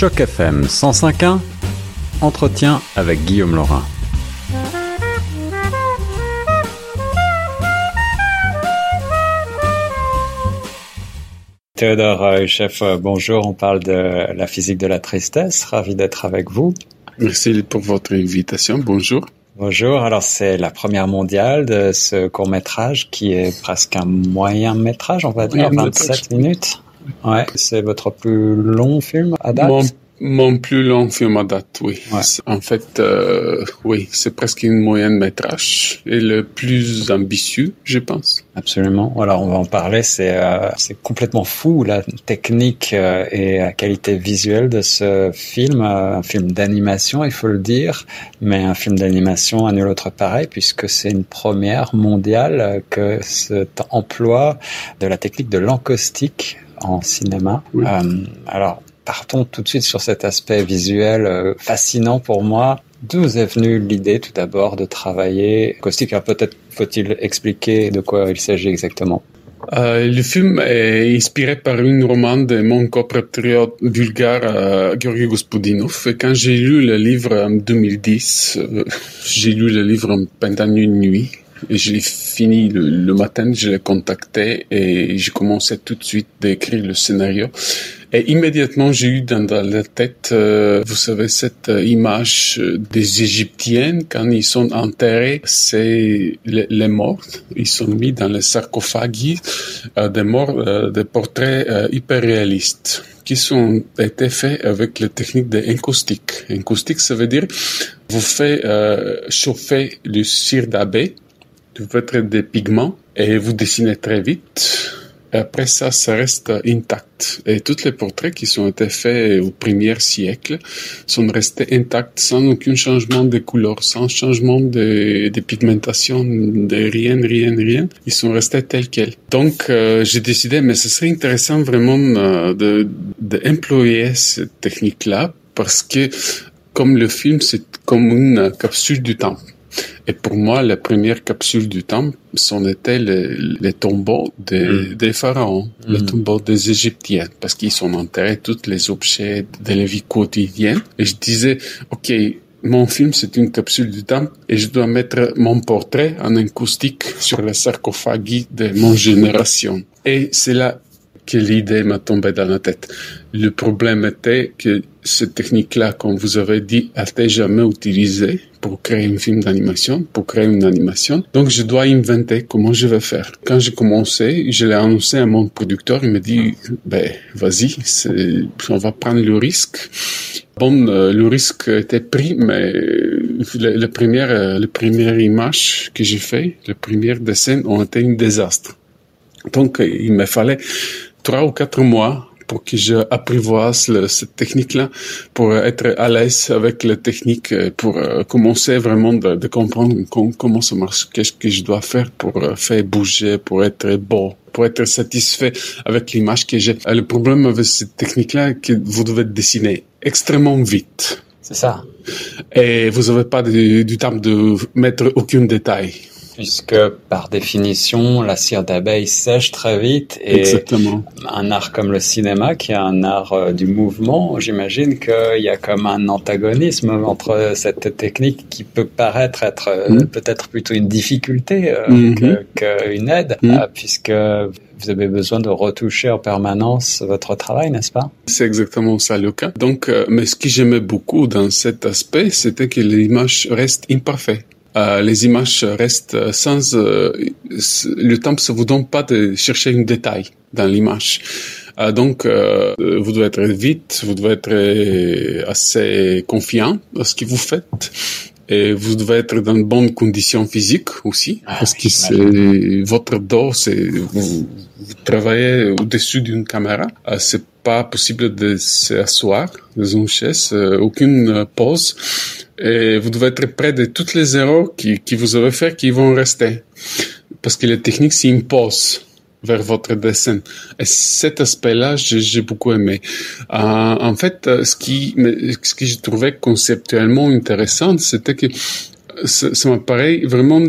Choc FM 105.1, entretien avec Guillaume Laurin. Théodore chef, bonjour. On parle de la physique de la tristesse. Ravi d'être avec vous. Merci pour votre invitation. Bonjour. Bonjour. Alors, c'est la première mondiale de ce court métrage qui est presque un moyen métrage, on va dire, 27 minutes. Ouais. C'est votre plus long film à date? Mon plus long film à date, oui. En fait, euh, oui, c'est presque une moyenne métrage et le plus ambitieux, je pense. Absolument. Alors, on va en parler. C'est euh, c'est complètement fou la technique euh, et la qualité visuelle de ce film, un film d'animation, il faut le dire, mais un film d'animation à nul autre pareil puisque c'est une première mondiale que cet emploi de la technique de l'encaustique en cinéma. alors, partons tout de suite sur cet aspect visuel euh, fascinant pour moi. D'où est venue l'idée tout d'abord de travailler Caustique Peut-être faut-il expliquer de quoi il s'agit exactement. Euh, le film est inspiré par une roman de mon compatriote bulgare euh, Georgi Gospodinov. Et quand j'ai lu le livre en 2010, euh, j'ai lu le livre pendant une nuit. Et je l'ai fini le, matin, je l'ai contacté et j'ai commencé tout de suite d'écrire le scénario. Et immédiatement, j'ai eu dans, la tête, euh, vous savez, cette euh, image euh, des Égyptiennes quand ils sont enterrés, c'est les, morts. Ils sont mis dans les sarcophages des morts, des portraits hyper réalistes qui sont été faits avec la technique de encaustique. Encaustique, ça veut dire vous faites chauffer le cire d'abeille vous faites des pigments et vous dessinez très vite. Après ça, ça reste intact. Et tous les portraits qui sont été faits au premier siècle sont restés intacts sans aucun changement de couleur, sans changement de, pigmentation, de rien, rien, rien. Ils sont restés tels quels. Donc, euh, j'ai décidé, mais ce serait intéressant vraiment euh, de, de cette technique-là parce que comme le film, c'est comme une capsule du temps. Et pour moi, la première capsule du temps, c'en était les, tombeaux mm. des, pharaons, les mm. tombeaux des Égyptiens, parce qu'ils sont enterrés tous les objets de la vie quotidienne. Et je disais, OK, mon film, c'est une capsule du temps et je dois mettre mon portrait en acoustique sur le sarcophage de mon génération. Et c'est là que l'idée m'a tombé dans la tête. Le problème était que cette technique-là, comme vous avez dit, a été jamais utilisée? Pour créer un film d'animation, pour créer une animation. Donc, je dois inventer comment je vais faire. Quand j'ai commencé, je l'ai annoncé à mon producteur. Il me dit, ben, vas-y, on va prendre le risque. Bon, euh, le risque était pris, mais la, première, euh, les premières images que j'ai fait, les premières dessins ont été un désastre. Donc, il me fallait trois ou quatre mois pour que je apprivoise cette technique-là, pour être à l'aise avec la technique, euh, pour euh, commencer vraiment de, comprendre comment ça marche, qu'est-ce que je dois faire pour euh, faire bouger, pour être beau, pour être satisfait avec l'image que j'ai. Le problème avec cette technique-là, que vous devez dessiner extrêmement vite. C'est ça. Et vous n'avez pas du temps de mettre aucun détail puisque par définition, la cire d'abeille sèche très vite et Exactement. un art comme le cinéma, qui est un art euh, du mouvement, j'imagine qu'il y a comme un antagonisme entre cette technique qui peut paraître être euh, mm. peut-être plutôt une difficulté euh, mm-hmm. qu'une aide, mm. puisque vous avez besoin de retoucher en permanence votre travail, n'est-ce pas? C'est exactement ça le cas. Donc, mais ce que j'aimais beaucoup dans cet aspect, c'était que l'image reste imparfaite. Euh, les images restent sans euh, le temps ne vous donne pas de chercher un détail dans l'image. Euh, donc vous devez être vite, vous devez être assez confiant dans ce que vous faites et vous devez être dans de bonnes conditions physiques aussi ah parce que c'est votre dos, c'est vous, travaillez au-dessus d'une caméra, c'est pas possible de s'asseoir dans une chaise, aucune pause. Et vous devez être près de toutes les erreurs qui, qui vous avez fait qui vont rester. Parce que les techniques s'imposent vers votre dessin. Et cet aspect-là, j'ai beaucoup aimé. Euh, en fait, ce qui, ce que je trouvais conceptuellement intéressant, c'était que ça, m'apparaît vraiment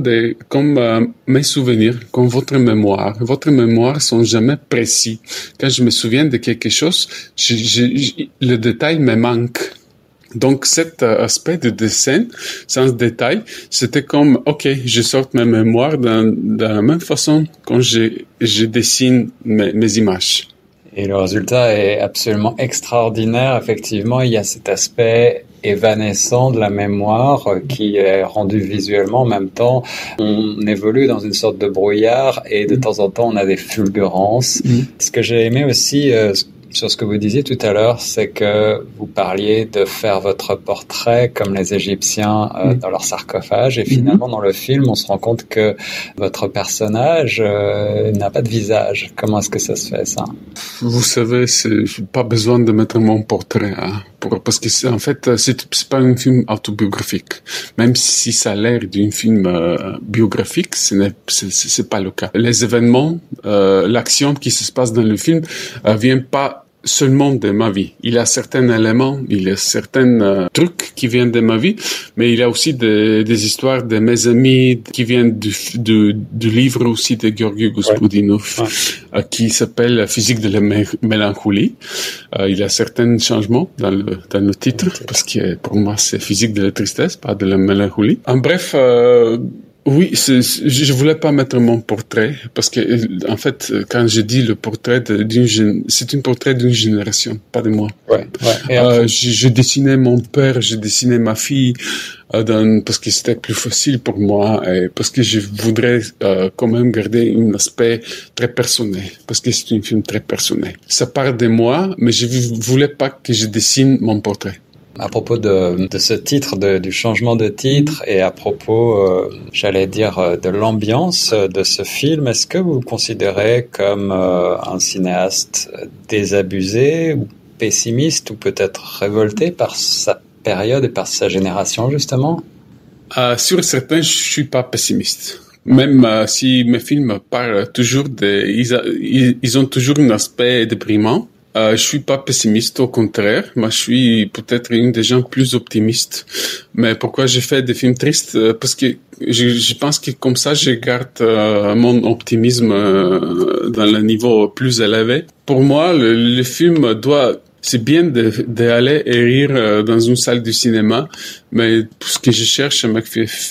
comme euh, mes souvenirs, comme votre mémoire. Votre mémoire sont jamais précis. Quand je me souviens de quelque chose, je, je, le détail me manque. Donc cet euh, aspect de dessin, sans détail, c'était comme, ok, je sors mes mémoires de la même façon quand je, je dessine mes, mes images. Et le résultat est absolument extraordinaire. Effectivement, il y a cet aspect évanescent de la mémoire qui est rendu visuellement en même temps. On évolue dans une sorte de brouillard et de temps en temps on a des fulgurances. Mm. Ce que j'ai aimé aussi, euh, sur ce que vous disiez tout à l'heure, c'est que vous parliez de faire votre portrait comme les Égyptiens euh, dans leur sarcophage, et finalement mm-hmm. dans le film, on se rend compte que votre personnage euh, n'a pas de visage. Comment est-ce que ça se fait ça? Vous savez, c'est pas besoin de mettre mon portrait, hein, pour, parce que c'est en fait c'est pas un film autobiographique, même si ça a l'air d'un film euh, biographique, ce n'est c'est pas le cas. Les événements, euh, l'action qui se passe dans le film euh, vient pas seulement de ma vie. Il y a certains éléments, il y a certains euh, trucs qui viennent de ma vie, mais il y a aussi des, des histoires de mes amis qui viennent du, du, du livre aussi de Georgi Gospodinov, euh, qui s'appelle Physique de la mélancolie. Euh, il y a certains changements dans le, dans le titre, parce que pour moi c'est Physique de la tristesse, pas de la mélancolie. En bref, oui, je voulais pas mettre mon portrait parce que en fait, quand je dis le portrait d'une, c'est un portrait d'une génération, pas de moi. Ouais. ouais. Euh, je, dessinais mon père, je dessinais ma fille euh, dans, parce que c'était plus facile pour moi et parce que je voudrais euh, quand même garder un aspect très personnel parce que c'est un film très personnel. Ça part de moi, mais je voulais pas que je dessine mon portrait. À propos de, ce titre, du changement de titre et à propos, euh, j'allais dire, euh, de l'ambiance de ce film, est-ce que vous vous considérez comme euh, un cinéaste désabusé ou pessimiste ou peut-être révolté par sa période et par sa génération justement? Euh, Sur certains, je suis pas pessimiste. Même si mes films parlent toujours de, ils ont toujours un aspect déprimant. Euh, je suis pas pessimiste, au contraire. Moi, je suis peut-être une des gens plus optimistes. Mais pourquoi j'ai fait des films tristes? Euh, Parce que je, je, pense que comme ça, je garde euh, mon optimisme euh, dans le niveau plus élevé. Pour moi, le, le film doit c'est bien d'aller et rire euh, dans une salle de cinéma, mais ce que je cherche avec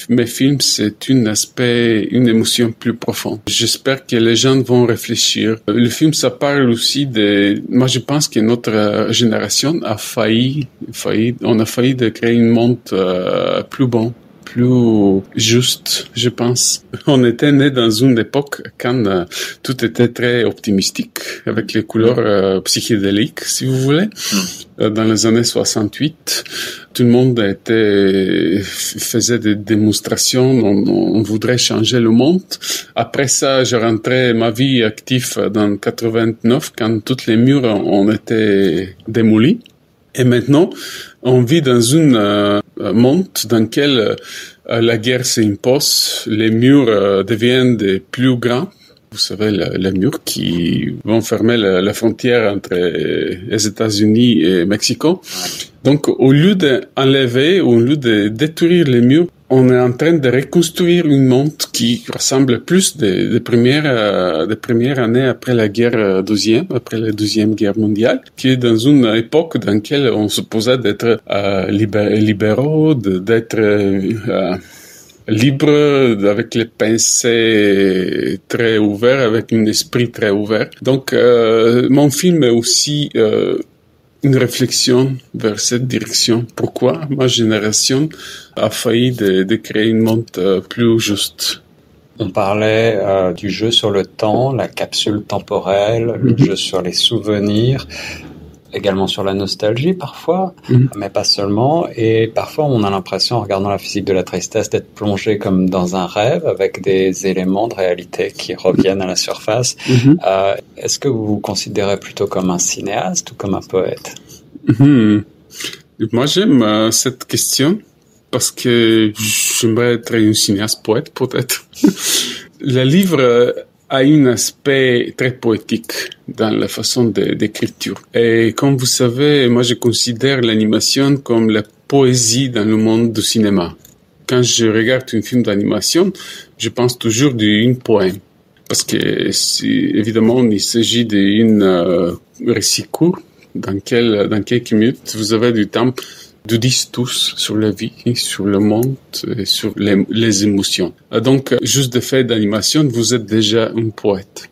mes films, c'est un aspect, une émotion plus profonde. J'espère que les gens vont réfléchir. Le film, ça parle aussi de, moi je pense que notre génération a failli, failli, on a failli de créer un monde euh, plus bon plus juste, je pense. On était né dans une époque quand euh, tout était très optimistique, avec les couleurs euh, psychédéliques, si vous voulez. Hmm. Euh, dans les années 68, tout le monde était, faisait des démonstrations, on, on, voudrait changer le monde. Après ça, je rentrais ma vie active dans 89, quand toutes les murs ont été démolis. Et maintenant, on vit dans une euh, monde dans lequel euh, la guerre s'impose, les murs euh, deviennent des plus grands. Vous savez, les murs qui vont fermer la, la frontière entre les États-Unis et Mexico. Donc, au lieu d'enlever au lieu de détruire les murs, on est en train de reconstruire une monde qui ressemble plus des, euh, premières années après la guerre euh, deuxième, après la deuxième guerre mondiale, qui est dans une époque dans laquelle on supposait d'être euh, libéraux, d'être euh, libre, avec les pensées très ouverts, avec un esprit très ouvert. Donc, mon film est aussi une réflexion vers cette direction. Pourquoi ma génération a failli de, de créer un monde euh, plus juste? On parlait euh, du jeu sur le temps, la capsule temporelle, le mhm. jeu sur les souvenirs également sur la nostalgie parfois, mmh. mais pas seulement. Et parfois, on a l'impression, en regardant la physique de la tristesse, d'être plongé comme dans un rêve avec des éléments de réalité qui reviennent à la surface. Mmh. Euh, Est-ce que vous vous considérez plutôt comme un cinéaste ou comme un poète? Mmh. Moi, j'aime euh, cette question parce que j'aimerais être un cinéaste poète, peut-être. le livre a un aspect très poétique dans la façon d'écriture. Et comme vous savez, moi je considère l'animation comme la poésie dans le monde du cinéma. quand je regarde un film d'animation, je pense toujours d'une poème. Parce que, évidemment, il s'agit d'un euh, récit court dans, quel, dans quelques minutes, vous avez du temps de dire tous sur la vie, sur le monde, et sur les, les émotions. Donc, juste de fait d'animation, vous êtes déjà un poète.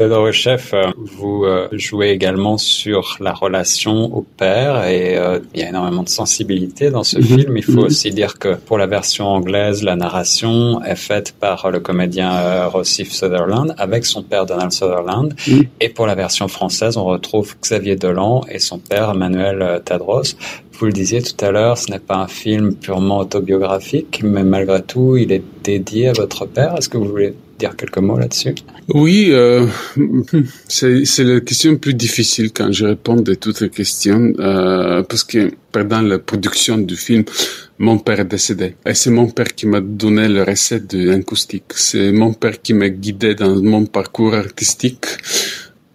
Théodore Chef, euh, vous euh, jouez également sur la relation au père et euh, il y a énormément de sensibilité dans ce mhm. film. Il faut mhm. aussi dire que pour la version anglaise, la narration est faite par le comédien Rossif Sutherland avec son père Donald Sutherland. Et pour la version française, on retrouve Xavier Dolan et son père Manuel Tadros. Vous le disiez tout à l'heure, ce n'est pas un film purement autobiographique, mais malgré tout, il est dédié à votre père. Est-ce que vous voulez dire quelques mots là-dessus Oui, euh, c'est la question plus difficile quand je réponds à toutes les questions, euh, parce que pendant la production du film, mon père est décédé. Et c'est mon père qui m'a donné le recette de l'acoustique. C'est mon père qui m'a guidé dans mon parcours artistique.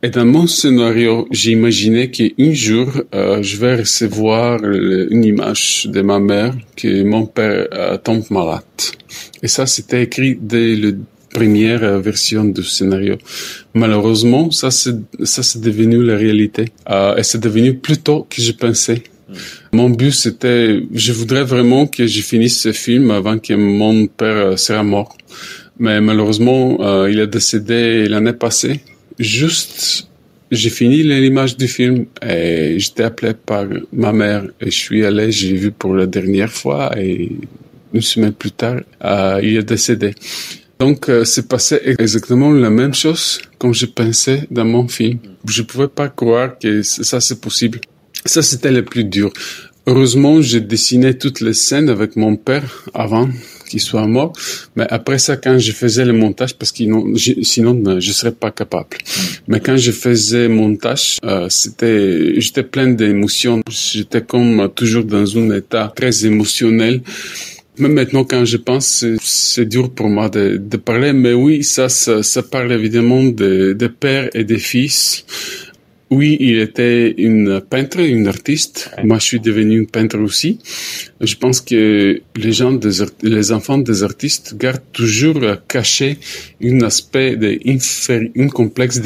Et dans mon scénario, j'ai imaginé qu'un jour, euh, je vais recevoir une image de ma mère que mon père tombe malade. Et ça, c'était écrit dès le première euh, version du scénario. Malheureusement, ça c'est ça c'est devenu la réalité euh, et c'est devenu plus tôt que je pensais. Hmm. Mon but c'était, je voudrais vraiment que je finisse ce film avant que mon père euh, sera mort. Mais malheureusement, euh, il est décédé l'année passée. Juste, j'ai fini l'image du film et j'étais appelé par ma mère et je suis allé, j'ai vu pour la dernière fois et une semaine plus tard, euh, il est décédé. Donc, euh, c'est passé exactement la même chose comme je pensais dans mon film. Je pouvais pas croire que ça c'est possible. Ça c'était le plus dur. Heureusement, j'ai dessiné toutes les scènes avec mon père avant qu'il soit mort. Mais après ça, quand je faisais le montage, parce que sinon je serais pas capable. Mais quand je faisais montage, euh, c'était, j'étais plein d'émotions. J'étais comme toujours dans un état très émotionnel. Même maintenant, quand je pense, c'est dur pour moi de, de, parler, mais oui, ça, ça, ça parle évidemment de, de père et de fils. Oui, il était une peintre, une artiste. Moi, je suis devenu une peintre aussi. Je pense que les gens, des, les enfants des artistes gardent toujours caché un aspect de un complexe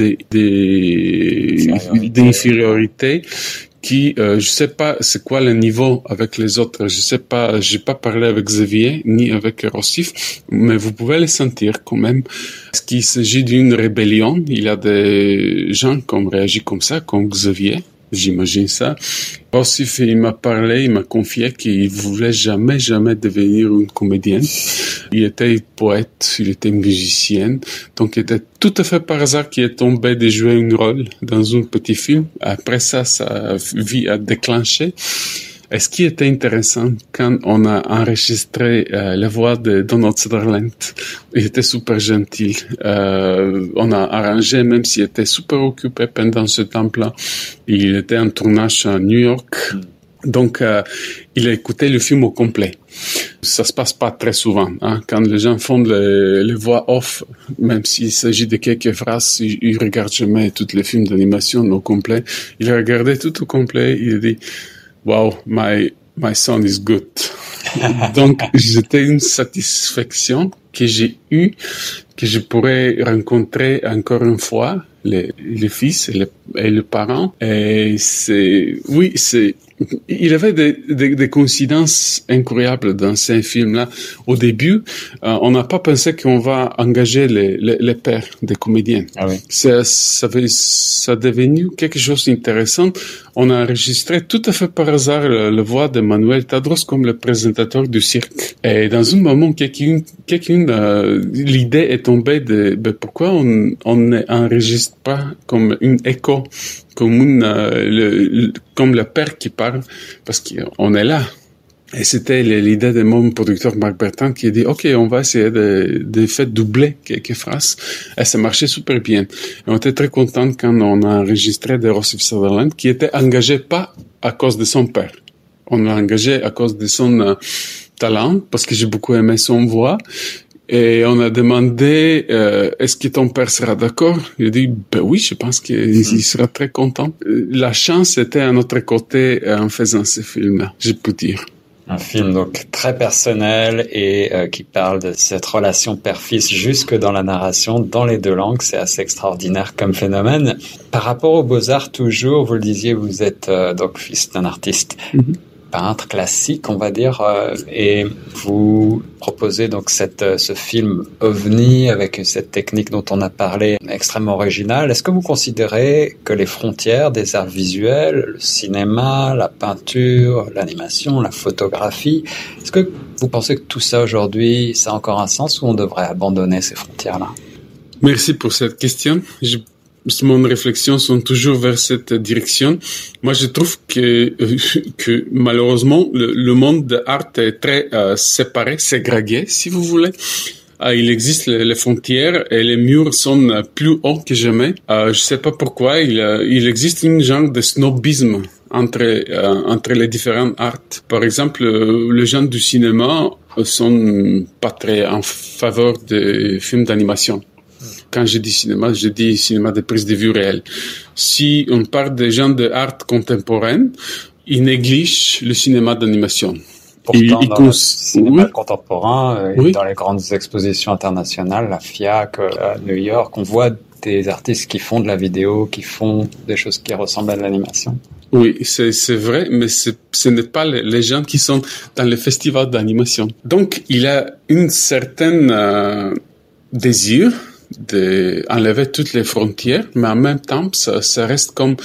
d'infériorité qui, euh, je sais pas c'est quoi le niveau avec les autres. Je sais pas, j'ai pas parlé avec Xavier ni avec Rossif, mais vous pouvez le sentir quand même. Est-ce qu'il s'agit d'une rébellion Il y a des gens qui ont réagi comme ça, comme Xavier. J'imagine ça. Aussi, il m'a parlé, il m'a confié qu'il voulait jamais, jamais devenir une comédienne. Il était poète, il était musicien. Donc, il était tout à fait par hasard qu'il est tombé de jouer un rôle dans un petit film. Après ça, sa vie a déclenché. Et ce qui était intéressant, quand on a enregistré euh, la voix de Donald Sutherland, il était super gentil. Euh, on a arrangé, même s'il était super occupé pendant ce temps-là. Il était en tournage à New York. Donc, euh, il a écouté le film au complet. Ça se passe pas très souvent. Hein. Quand les gens font les, voix off, même s'il s'agit de quelques phrases, ils, ils regardent jamais tous les films d'animation au complet. Il a regardé tout au complet. Il a dit wow, my, my son is good. Donc, c'était une satisfaction que j'ai eue, que je pourrais rencontrer encore une fois les, les fils et les, et les parents. Et c'est, oui, c'est, il avait des, des, des, coïncidences incroyables dans ces films-là. Au début, euh, on n'a pas pensé qu'on va engager les, les, les, pères des comédiens. Ah oui. ça, ça, ça devenu quelque chose d'intéressant. On a enregistré tout à fait par hasard la, voix de Manuel Tadros comme le présentateur du cirque. Et dans un moment, quelqu'un, quelqu'un, euh, l'idée est tombée de ben, pourquoi on, on n'enregistre pas comme une écho comme, euh, le, comme le père qui parle, parce qu'on est là. Et c'était l'idée de mon producteur Marc Bertrand qui a dit, OK, on va essayer de, faire doubler quelques phrases. Et ça marchait super bien. Et on était très content quand on a enregistré de Rossif Sutherland, qui était engagé pas à cause de son père. On l'a engagé à cause de son euh, talent, parce que j'ai beaucoup aimé son voix. Et on a demandé, euh, est-ce que ton père sera d'accord? Il a dit, ben oui, je pense qu'il hmm. sera très content. La chance était à notre côté en faisant ce film-là, je peux dire. Un film donc très personnel et euh, qui parle de cette relation père-fils jusque dans la narration, dans les deux langues. C'est assez extraordinaire comme phénomène. Par rapport aux beaux-arts, toujours, vous le disiez, vous êtes euh, donc fils d'un artiste. Mm-hmm peintre classique, on va dire, euh, et vous proposez donc cette, euh, ce film ovni avec cette technique dont on a parlé extrêmement originale. Est-ce que vous considérez que les frontières des arts visuels, le cinéma, la peinture, l'animation, la photographie, est-ce que vous pensez que tout ça aujourd'hui, ça a encore un sens ou on devrait abandonner ces frontières-là? Merci pour cette question. Mon réflexion sont toujours vers cette direction. Moi, je trouve que, que malheureusement, le, monde de l'art est très euh, séparé, ségrégé, si vous voulez. Euh, il existe les, frontières et les murs sont plus hauts que jamais. Euh, je sais pas pourquoi. Il, il existe une genre de snobisme entre euh, entre les différents arts. Par exemple, les gens du cinéma sont pas très en faveur des films d'animation. Quand je dis cinéma, je dis cinéma de prise de vue réelle. Si on parle des gens de art contemporaine, ils négligent le cinéma d'animation. Pourtant, dans le cinéma contemporain, euh, dans les grandes expositions internationales, la FIAC, euh, à New York, on voit des artistes qui font de la vidéo, qui font des choses qui ressemblent à de l'animation. Oui, c'est vrai, mais ce n'est pas les, gens qui sont dans le festival d'animation. Donc, il y a une certaine euh, désir d'enlever toutes les frontières, mais en même temps, ça, ça reste comme...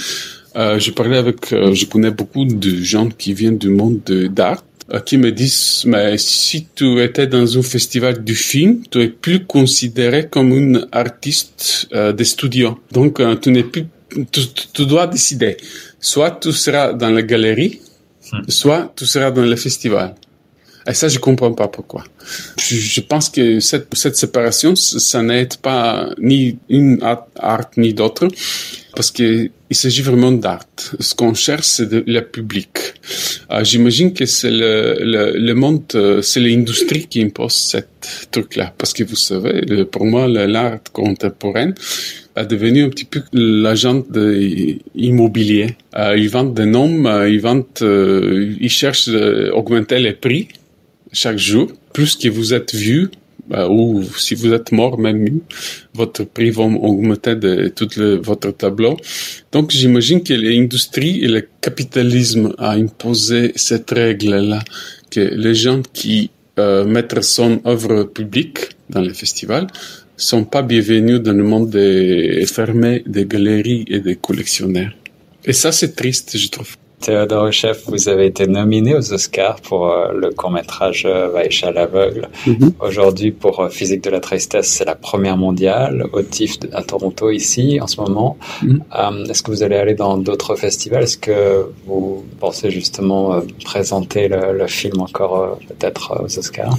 Euh, je parlais avec... Euh, je connais beaucoup de gens qui viennent du monde d'art euh, qui me disent, mais si tu étais dans un festival du film, tu es plus considéré comme une artiste euh, de studio. Donc, euh, tu n'es plus... Tu, tu, dois décider. Soit tu seras dans la galerie, hmm. soit tu seras dans le festival. Et ça, je comprends pas pourquoi. Je, je pense que cette, cette séparation, ça n'aide pas ni une art, art ni d'autre, parce que il s'agit vraiment d'art. Ce qu'on cherche, c'est le public. Euh, J'imagine que c'est le, le, le, monde, euh, c'est l'industrie qui impose cette truc-là, parce que vous savez, pour moi, l'art contemporain a devenu un petit peu l'agent immobilier. Euh, ils vendent des noms, euh, ils vendent, euh, ils cherchent à augmenter les prix chaque jour. Plus que vous êtes vu, euh, ou si vous êtes mort même, votre prix va augmenter de tout le, votre tableau. Donc j'imagine que l'industrie et le capitalisme a imposé cette règle-là, que les gens qui euh, mettent son œuvre publique dans les festivals sont pas bienvenus dans le monde des fermé des galeries et des collectionneurs. Et ça, c'est triste, je trouve. Théodore Chef, vous avez été nominé aux Oscars pour euh, le court-métrage euh, Vaïcha l'aveugle. Mhm. Aujourd'hui, pour euh, Physique de la tristesse, c'est la première mondiale au TIFF à Toronto, ici, en ce moment. Mhm. Est-ce que vous allez aller dans d'autres festivals? Est-ce que vous pensez justement présenter le, film encore peut-être aux Oscars?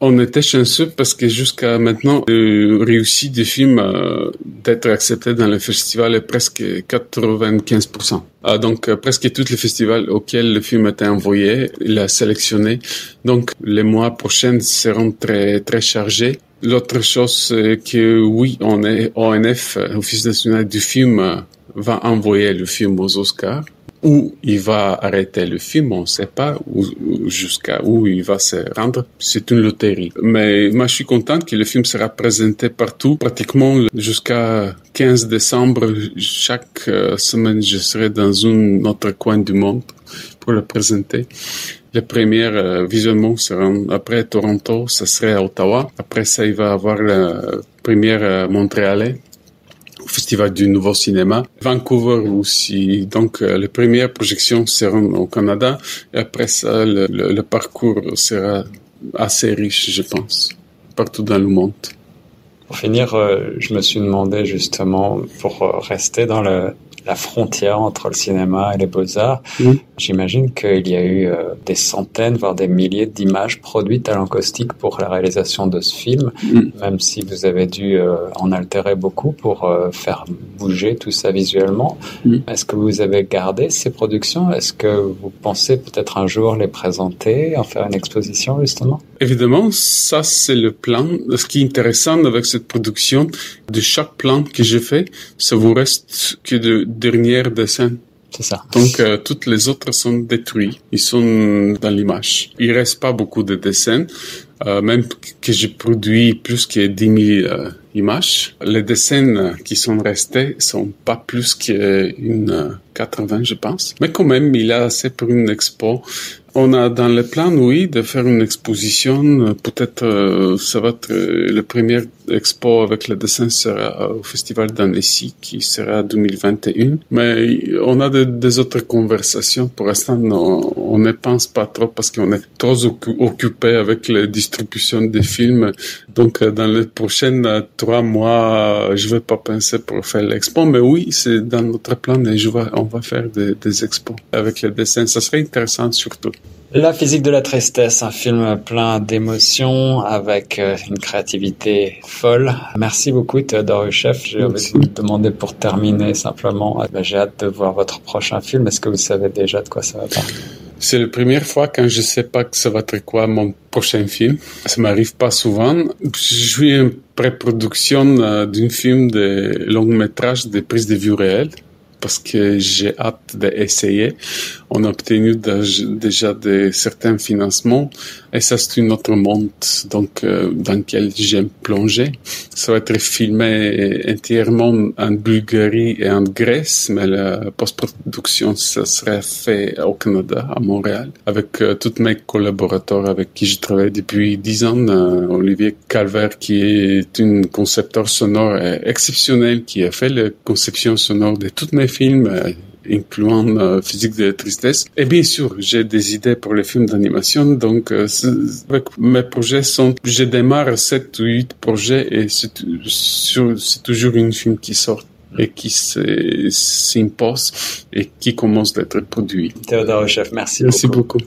On était chanceux parce que jusqu'à maintenant, le réussi du film d'être accepté dans le festival est presque 95%. Ah, donc, euh, presque tous les festivals auxquels le film a été envoyé, il a sélectionné. Donc, les mois prochains seront très, très chargés. L'autre chose, c'est que oui, on est ONF, Office national du film, euh, va envoyer le film aux Oscars où il va arrêter le film, on ne sait pas, jusqu'à où il va se rendre. C'est une loterie. Mais moi, je suis content que le film sera présenté partout, pratiquement jusqu'à 15 décembre. Chaque euh, semaine, je serai dans un autre coin du monde pour le présenter. Les premiers euh, visionnements seront après Toronto, ça serait à Ottawa. Après ça, il va avoir la première euh, Montréalais Festival du Nouveau Cinéma. Vancouver aussi. Donc, euh, les premières projections seront au Canada. Et après ça, le, le, parcours sera assez riche, je pense, partout dans le monde. Pour finir, euh, je me suis demandé justement, pour euh, rester dans le, la frontière entre le cinéma et les beaux-arts. J'imagine qu'il y a eu euh, des centaines, voire des milliers d'images produites à l'encaustique pour la réalisation de ce film, même si vous avez dû euh, en altérer beaucoup pour euh, faire bouger tout ça visuellement. Est-ce que vous avez gardé ces productions? Est-ce que vous pensez peut-être un jour les présenter, en faire une exposition justement? Évidemment, ça c'est le plan. Ce qui est intéressant avec cette production, de chaque plan que je fais, ça vous reste que de dernière dessin. C'est ça. Donc, euh, toutes les autres sont détruits. Ils sont dans l'image. Il reste pas beaucoup de dessins. Euh, même que j'ai produit plus que 10 000 euh, images. Les dessins qui sont restés sont pas plus qu'une 80, je pense. Mais quand même, il a assez pour une expo on a dans le plan, oui, de faire une exposition. Peut-être ça va être le premier expo avec le dessin sera au Festival d'Annecy qui sera 2021. Mais on a des autres conversations. Pour l'instant, on, ne pense pas trop parce qu'on est trop occupé avec la distribution des films. Donc, euh, dans les prochains trois mois, je vais pas penser pour faire l'expo. Mais oui, c'est dans notre plan et je on va faire des, des expos avec les dessins. Ça serait intéressant surtout. La physique de la tristesse, un film plein d'émotions avec euh, une créativité folle. Merci beaucoup Théodore Huchef. J'ai envie de vous demander pour terminer simplement, euh, ben, j'ai hâte de voir votre prochain film. Est-ce que vous savez déjà de quoi ça va parler? C'est la première fois quand je sais pas que ça va être quoi mon prochain film. Ça m'arrive pas souvent. Je suis en pré-production euh, d'un film de long métrage de prise de vue réelle parce que j'ai hâte d'essayer. On a obtenu déjà de certains financements et ça c'est un autre monde donc euh, dans lequel j'aime plonger. Ça va être filmé entièrement en Bulgarie et en Grèce, mais la post-production ça serait fait au Canada, à Montréal, avec euh, tous mes collaborateurs avec qui je travaille depuis dix ans. Euh, Olivier Calvert qui est un concepteur sonore exceptionnel qui a fait la conception sonore de toutes mes films incluant euh, Physique de la tristesse. Et bien sûr, j'ai des idées pour les films d'animation, donc euh, avec mes projets sont, je démarre 7 ou 8 projets et c'est toujours une film qui sort et qui s'impose et qui commence d'être produit. Théodore Chef, merci, merci beaucoup.